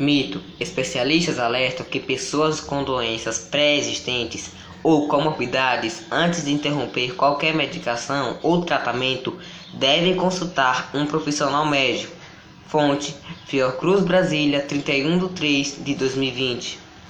Mito: especialistas alertam que pessoas com doenças pré-existentes ou comorbidades, antes de interromper qualquer medicação ou tratamento, devem consultar um profissional médico. Fonte: Fiocruz Brasília, 31 de 3 de 2020.